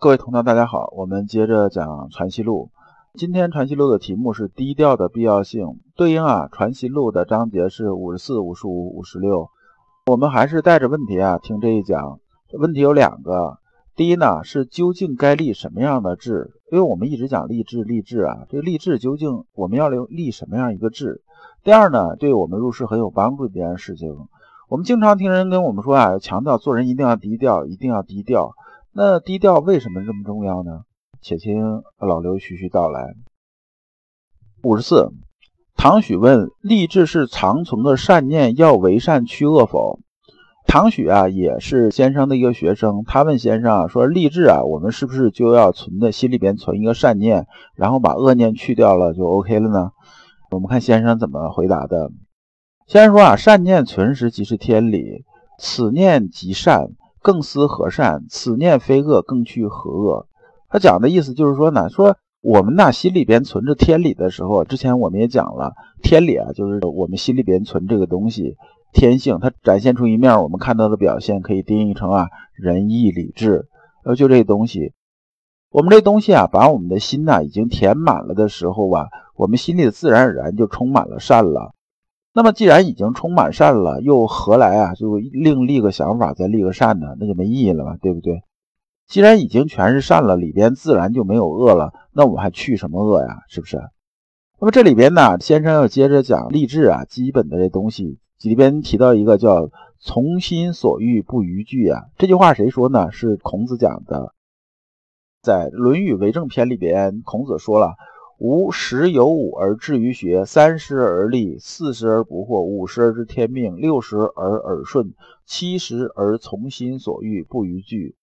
各位同道，大家好，我们接着讲《传习录》。今天《传习录》的题目是低调的必要性，对应啊，《传习录》的章节是五十四、五十五、五十六。我们还是带着问题啊听这一讲。问题有两个，第一呢是究竟该立什么样的志？因为我们一直讲立志，立志啊，这个立志究竟我们要立立什么样一个志？第二呢，对我们入世很有帮助的一件事情，我们经常听人跟我们说啊，强调做人一定要低调，一定要低调。那低调为什么这么重要呢？且听老刘徐徐道来。五十四，唐许问：立志是长存的善念，要为善去恶否？唐许啊，也是先生的一个学生。他问先生啊，说立志啊，我们是不是就要存在心里边存一个善念，然后把恶念去掉了就 OK 了呢？我们看先生怎么回答的。先生说啊，善念存时即是天理，此念即善。更思何善？此念非恶，更去何恶？他讲的意思就是说呢，说我们呐心里边存着天理的时候，之前我们也讲了，天理啊，就是我们心里边存这个东西，天性，它展现出一面，我们看到的表现可以定义成啊仁义礼智，呃，就这东西，我们这东西啊，把我们的心呐已经填满了的时候啊，我们心里自然而然就充满了善了。那么既然已经充满善了，又何来啊？就另立个想法，再立个善呢？那就没意义了嘛，对不对？既然已经全是善了，里边自然就没有恶了，那我们还去什么恶呀？是不是？那么这里边呢，先生要接着讲励志啊，基本的这东西里边提到一个叫“从心所欲不逾矩”啊。这句话谁说呢？是孔子讲的，在《论语为政篇》里边，孔子说了。吾十有五而志于学，三十而立，四十而不惑，五十而知天命，六十而耳顺，七十而从心所欲不逾矩。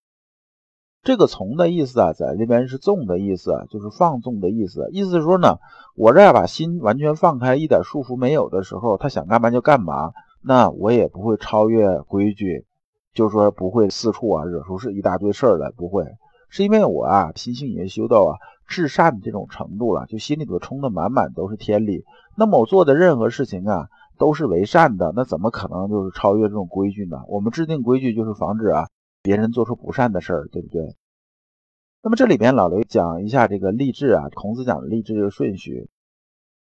这个“从”的意思啊，在这边是“纵”的意思，就是放纵的意思。意思是说呢，我这样把心完全放开，一点束缚没有的时候，他想干嘛就干嘛，那我也不会超越规矩，就是说不会四处啊惹出是一大堆事儿来，不会，是因为我啊心性已经修到啊。至善的这种程度了，就心里头充的满满都是天理。那么我做的任何事情啊，都是为善的，那怎么可能就是超越这种规矩呢？我们制定规矩就是防止啊别人做出不善的事儿，对不对？那么这里边老刘讲一下这个励志啊，孔子讲的励志的顺序。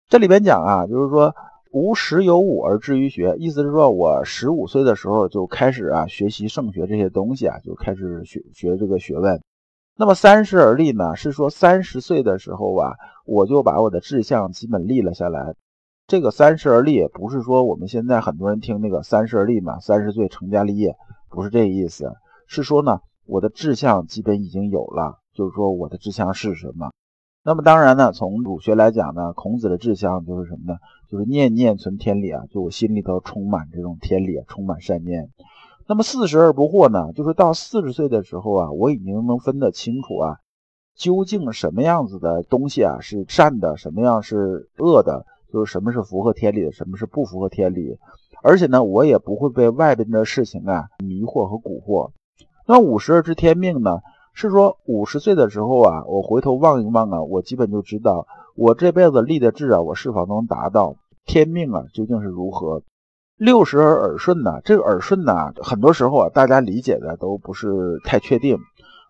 这里边讲啊，就是说吾十有五而志于学，意思是说我十五岁的时候就开始啊学习圣学这些东西啊，就开始学学这个学问。那么三十而立呢？是说三十岁的时候啊，我就把我的志向基本立了下来。这个三十而立，不是说我们现在很多人听那个三十而立嘛，三十岁成家立业，不是这个意思。是说呢，我的志向基本已经有了，就是说我的志向是什么？那么当然呢，从儒学来讲呢，孔子的志向就是什么呢？就是念念存天理啊，就我心里头充满这种天理，充满善念。那么四十而不惑呢？就是到四十岁的时候啊，我已经能分得清楚啊，究竟什么样子的东西啊是善的，什么样是恶的，就是什么是符合天理的，什么是不符合天理。而且呢，我也不会被外边的事情啊迷惑和蛊惑。那五十而知天命呢？是说五十岁的时候啊，我回头望一望啊，我基本就知道我这辈子立的志啊，我是否能达到天命啊，究竟是如何。六十而耳顺呢？这个耳顺呢，很多时候啊，大家理解的都不是太确定。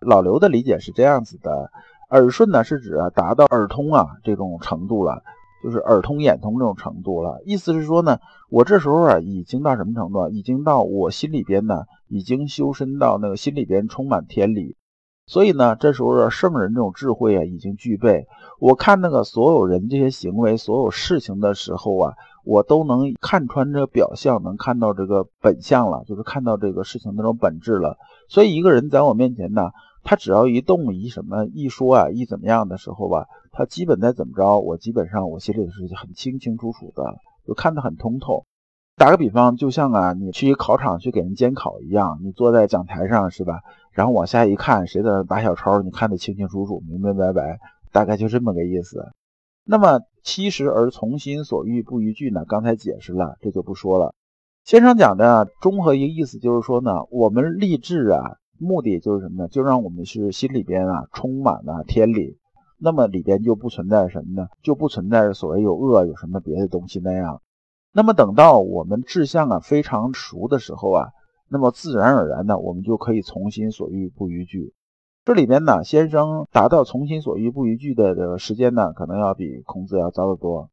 老刘的理解是这样子的：耳顺呢，是指，达到耳通啊这种程度了，就是耳通眼通这种程度了。意思是说呢，我这时候啊，已经到什么程度？已经到我心里边呢，已经修身到那个心里边充满天理。所以呢，这时候圣人这种智慧啊，已经具备。我看那个所有人这些行为、所有事情的时候啊。我都能看穿这表象，能看到这个本相了，就是看到这个事情那种本质了。所以一个人在我面前呢，他只要一动一什么一说啊一怎么样的时候吧，他基本在怎么着，我基本上我心里是很清清楚楚的，就看得很通透。打个比方，就像啊你去考场去给人监考一样，你坐在讲台上是吧？然后往下一看，谁在打小抄，你看得清清楚楚、明明白白，大概就这么个意思。那么七十而从心所欲不逾矩呢？刚才解释了，这就不说了。先生讲的综合一个意思就是说呢，我们立志啊，目的就是什么呢？就让我们是心里边啊充满了天理，那么里边就不存在什么呢？就不存在所谓有恶有什么别的东西那样。那么等到我们志向啊非常熟的时候啊，那么自然而然的我们就可以从心所欲不逾矩。这里边呢，先生达到从心所欲不逾矩的这个时间呢，可能要比孔子要早得多。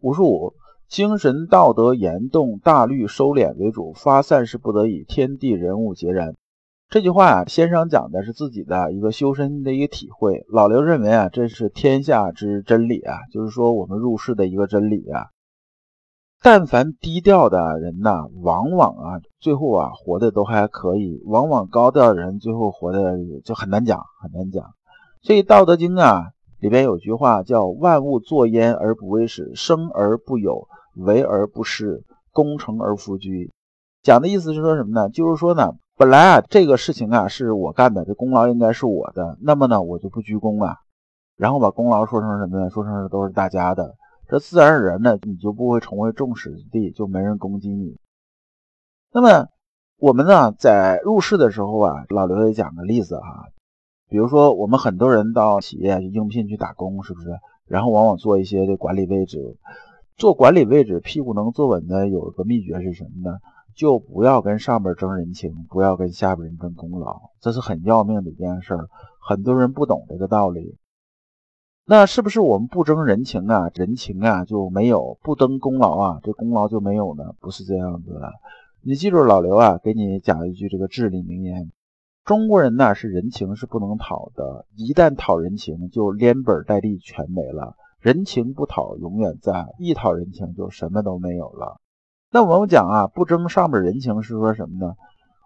五十五，精神道德严动，大律收敛为主，发散是不得已，天地人物皆然。这句话啊，先生讲的是自己的一个修身的一个体会。老刘认为啊，这是天下之真理啊，就是说我们入世的一个真理啊。但凡低调的人呐，往往啊，最后啊，活的都还可以；往往高调的人，最后活的就很难讲，很难讲。所以《道德经》啊里边有句话叫“万物作焉而不为始，生而不有，为而不恃，功成而弗居”。讲的意思是说什么呢？就是说呢，本来啊，这个事情啊是我干的，这功劳应该是我的，那么呢，我就不居功了，然后把功劳说成什么呢？说成是都是大家的。这自然而然呢，你就不会成为众矢之的，就没人攻击你。那么我们呢，在入世的时候啊，老刘也讲个例子哈，比如说我们很多人到企业去应聘去打工，是不是？然后往往做一些这管理位置，做管理位置屁股能坐稳的，有一个秘诀是什么呢？就不要跟上边争人情，不要跟下边人争功劳，这是很要命的一件事。很多人不懂这个道理。那是不是我们不争人情啊，人情啊就没有；不争功劳啊，这功劳就没有呢？不是这样子的。你记住老刘啊，给你讲一句这个至理名言：中国人呢是人情是不能讨的，一旦讨人情，就连本带利全没了。人情不讨永远在，一讨人情就什么都没有了。那我们讲啊，不争上面人情是说什么呢？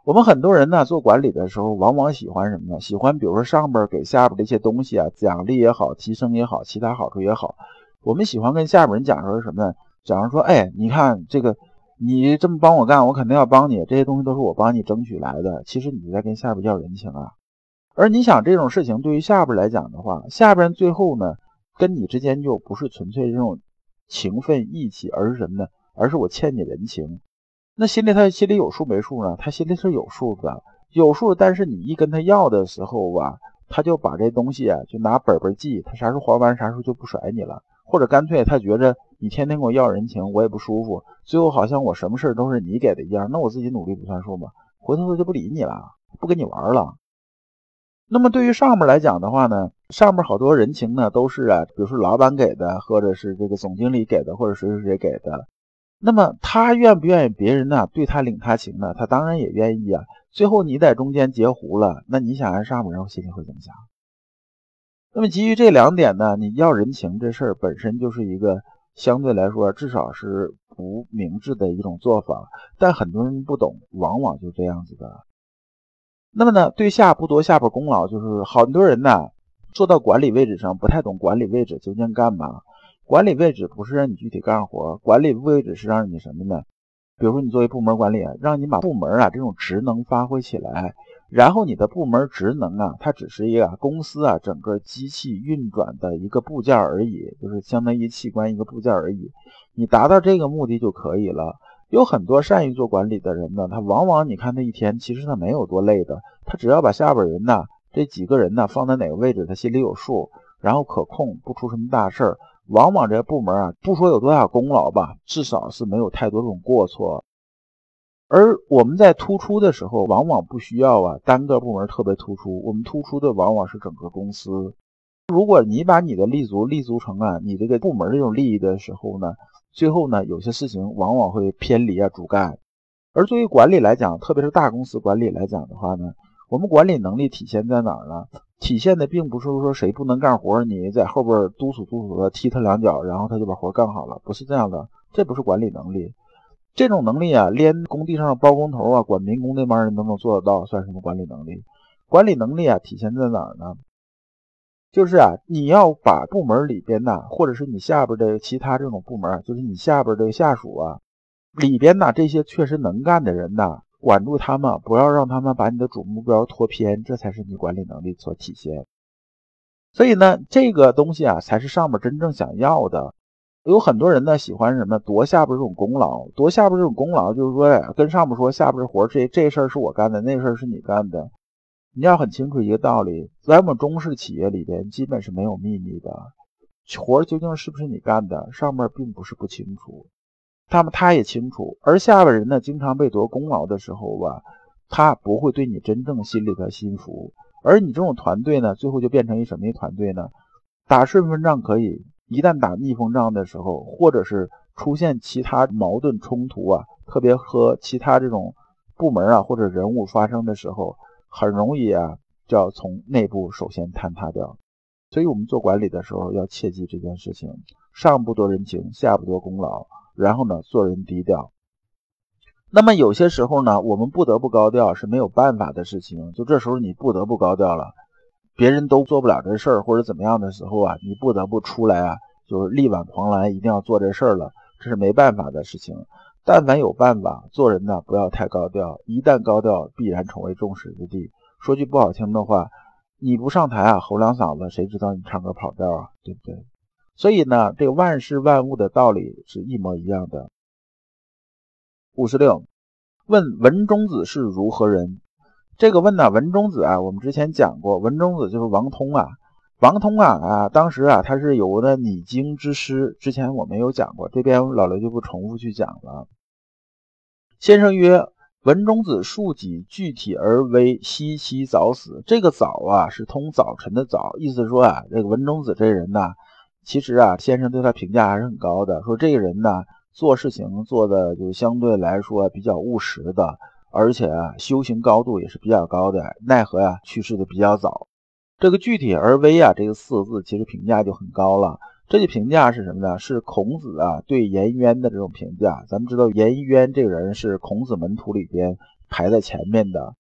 我们很多人呢做管理的时候，往往喜欢什么呢？喜欢比如说上边给下边的一些东西啊，奖励也好，提升也好，其他好处也好，我们喜欢跟下边人讲说什么呢？假如说，哎，你看这个，你这么帮我干，我肯定要帮你，这些东西都是我帮你争取来的。其实你在跟下边要人情啊。而你想这种事情对于下边来讲的话，下边最后呢，跟你之间就不是纯粹这种情分义气，而是什么呢？而是我欠你人情。那心里他心里有数没数呢？他心里是有数的，有数。但是你一跟他要的时候吧，他就把这东西啊，就拿本本记，他啥时候还完，啥时候就不甩你了。或者干脆他觉着你天天跟我要人情，我也不舒服。最后好像我什么事都是你给的一样，那我自己努力不算数吗？回头他就不理你了，不跟你玩了。那么对于上面来讲的话呢，上面好多人情呢都是啊，比如说老板给的，或者是这个总经理给的，或者谁谁谁给的。那么他愿不愿意别人呢对他领他情呢？他当然也愿意啊。最后你在中间截胡了，那你想让上面人心里会怎么想？那么基于这两点呢，你要人情这事儿本身就是一个相对来说至少是不明智的一种做法，但很多人不懂，往往就这样子的。那么呢，对下不夺下边功劳，就是很多人呢做到管理位置上不太懂管理位置究竟干嘛。管理位置不是让你具体干活，管理位置是让你什么呢？比如说你作为部门管理，让你把部门啊这种职能发挥起来，然后你的部门职能啊，它只是一个公司啊整个机器运转的一个部件而已，就是相当于器官一个部件而已。你达到这个目的就可以了。有很多善于做管理的人呢，他往往你看他一天其实他没有多累的，他只要把下边人呢这几个人呢放在哪个位置，他心里有数，然后可控，不出什么大事儿。往往这个部门啊，不说有多大功劳吧，至少是没有太多这种过错。而我们在突出的时候，往往不需要啊单个部门特别突出，我们突出的往往是整个公司。如果你把你的立足立足成啊你这个部门这种利益的时候呢，最后呢有些事情往往会偏离啊主干。而作为管理来讲，特别是大公司管理来讲的话呢，我们管理能力体现在哪儿呢？体现的并不是说谁不能干活，你在后边督促督促他，踢他两脚，然后他就把活干好了，不是这样的，这不是管理能力。这种能力啊，连工地上的包工头啊、管民工那帮人都能做得到，算什么管理能力？管理能力啊，体现在哪儿呢？就是啊，你要把部门里边呐，或者是你下边的其他这种部门，就是你下边的下属啊，里边呐这些确实能干的人呐。管住他们，不要让他们把你的主目标拖偏，这才是你管理能力所体现。所以呢，这个东西啊，才是上面真正想要的。有很多人呢，喜欢什么夺下边这种功劳，夺下边这种功劳，就是说跟上面说下边活这这事儿是我干的，那事儿是你干的。你要很清楚一个道理，在我们中式企业里边，基本是没有秘密的，活究竟是不是你干的，上面并不是不清楚。他们他也清楚，而下边人呢，经常被夺功劳的时候吧，他不会对你真正心里的心服。而你这种团队呢，最后就变成一什么一团队呢？打顺风仗可以，一旦打逆风仗的时候，或者是出现其他矛盾冲突啊，特别和其他这种部门啊或者人物发生的时候，很容易啊就要从内部首先坍塌掉。所以我们做管理的时候要切记这件事情：上不多人情，下不多功劳，然后呢做人低调。那么有些时候呢，我们不得不高调是没有办法的事情，就这时候你不得不高调了。别人都做不了这事儿，或者怎么样的时候啊，你不得不出来啊，就是力挽狂澜，一定要做这事儿了，这是没办法的事情。但凡有办法，做人呢不要太高调，一旦高调，必然成为众矢之的。说句不好听的话，你不上台啊，吼两嗓子，谁知道你唱歌跑调啊，对不对？所以呢，这个万事万物的道理是一模一样的。五十六，问文中子是如何人？这个问呢，文中子啊，我们之前讲过，文中子就是王通啊。王通啊啊，当时啊，他是有的拟经之师，之前我没有讲过，这边老刘就不重复去讲了。先生曰：“文中子庶己，具体而微，惜其早死。”这个早啊，是通早晨的早，意思说啊，这个文中子这人呢，其实啊，先生对他评价还是很高的，说这个人呢，做事情做的就相对来说比较务实的。而且啊，修行高度也是比较高的。奈何呀，去世的比较早。这个具体而微啊，这个四个字其实评价就很高了。这句评价是什么呢？是孔子啊对颜渊的这种评价。咱们知道颜渊这个人是孔子门徒里边排在前面的，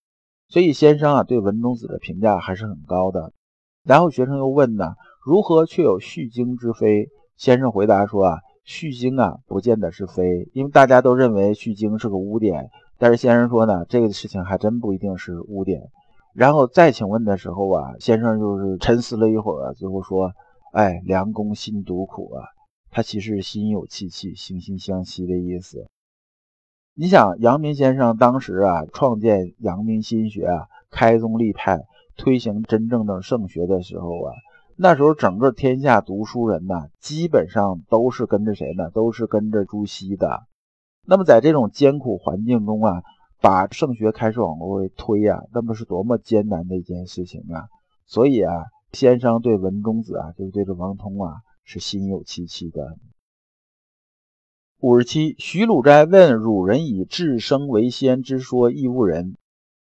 所以先生啊对文中子的评价还是很高的。然后学生又问呢，如何却有续经之非？先生回答说啊，续经啊不见得是非，因为大家都认为续经是个污点。但是先生说呢，这个事情还真不一定是污点。然后再请问的时候啊，先生就是沉思了一会儿，最后说：“哎，良公心独苦啊。”他其实心有戚戚，惺惺相惜的意思。你想，阳明先生当时啊，创建阳明心学啊，开宗立派，推行真正的圣学的时候啊，那时候整个天下读书人呐，基本上都是跟着谁呢？都是跟着朱熹的。那么在这种艰苦环境中啊，把圣学开始往外推啊，那么是多么艰难的一件事情啊！所以啊，先生对文中子啊，就是对这王通啊，是心有戚戚的。五十七，徐鲁斋问汝人以至生为先之说亦误人。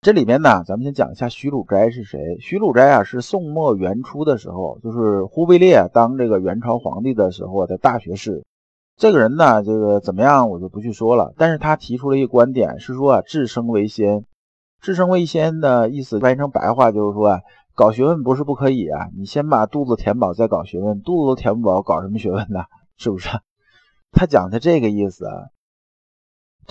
这里面呢，咱们先讲一下徐鲁斋是谁。徐鲁斋啊，是宋末元初的时候，就是忽必烈当这个元朝皇帝的时候的大学士。这个人呢，这个怎么样，我就不去说了。但是他提出了一个观点，是说啊，智生为先。智生为先的意思，翻译成白话就是说啊，搞学问不是不可以啊，你先把肚子填饱再搞学问，肚子都填不饱，搞什么学问呢？是不是？他讲的这个意思啊，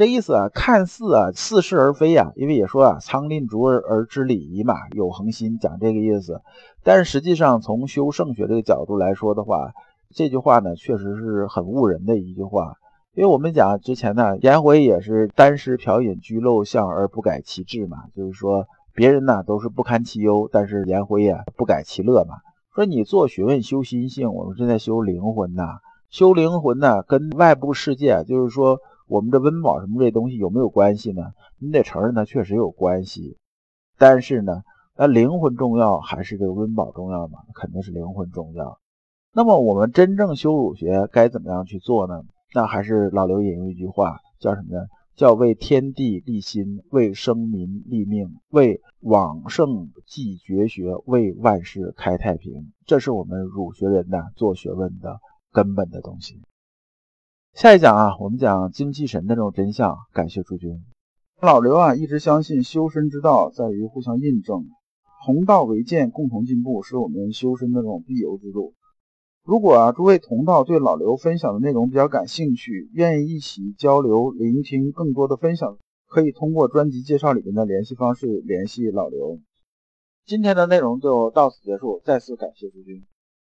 这意思啊，看似啊似是而非啊，因为也说啊，仓廪足而而知礼仪嘛，有恒心，讲这个意思。但是实际上从修圣学这个角度来说的话，这句话呢，确实是很误人的一句话，因为我们讲之前呢，颜回也是单食嫖饮居陋巷而不改其志嘛，就是说别人呢都是不堪其忧，但是颜回也不改其乐嘛。说你做学问修心性，我们正在修灵魂呐，修灵魂呢跟外部世界，就是说我们这温饱什么这东西有没有关系呢？你得承认它确实有关系，但是呢，那灵魂重要还是这个温饱重要嘛？肯定是灵魂重要。那么我们真正修儒学该怎么样去做呢？那还是老刘引用一句话，叫什么呢？叫为天地立心，为生民立命，为往圣继绝学，为万世开太平。这是我们儒学人呐做学问的根本的东西。下一讲啊，我们讲精气神的这种真相。感谢诸君。老刘啊，一直相信修身之道在于互相印证，同道为鉴，共同进步，是我们修身的这种必由之路。如果啊，诸位同道对老刘分享的内容比较感兴趣，愿意一起交流、聆听更多的分享，可以通过专辑介绍里面的联系方式联系老刘。今天的内容就到此结束，再次感谢诸君。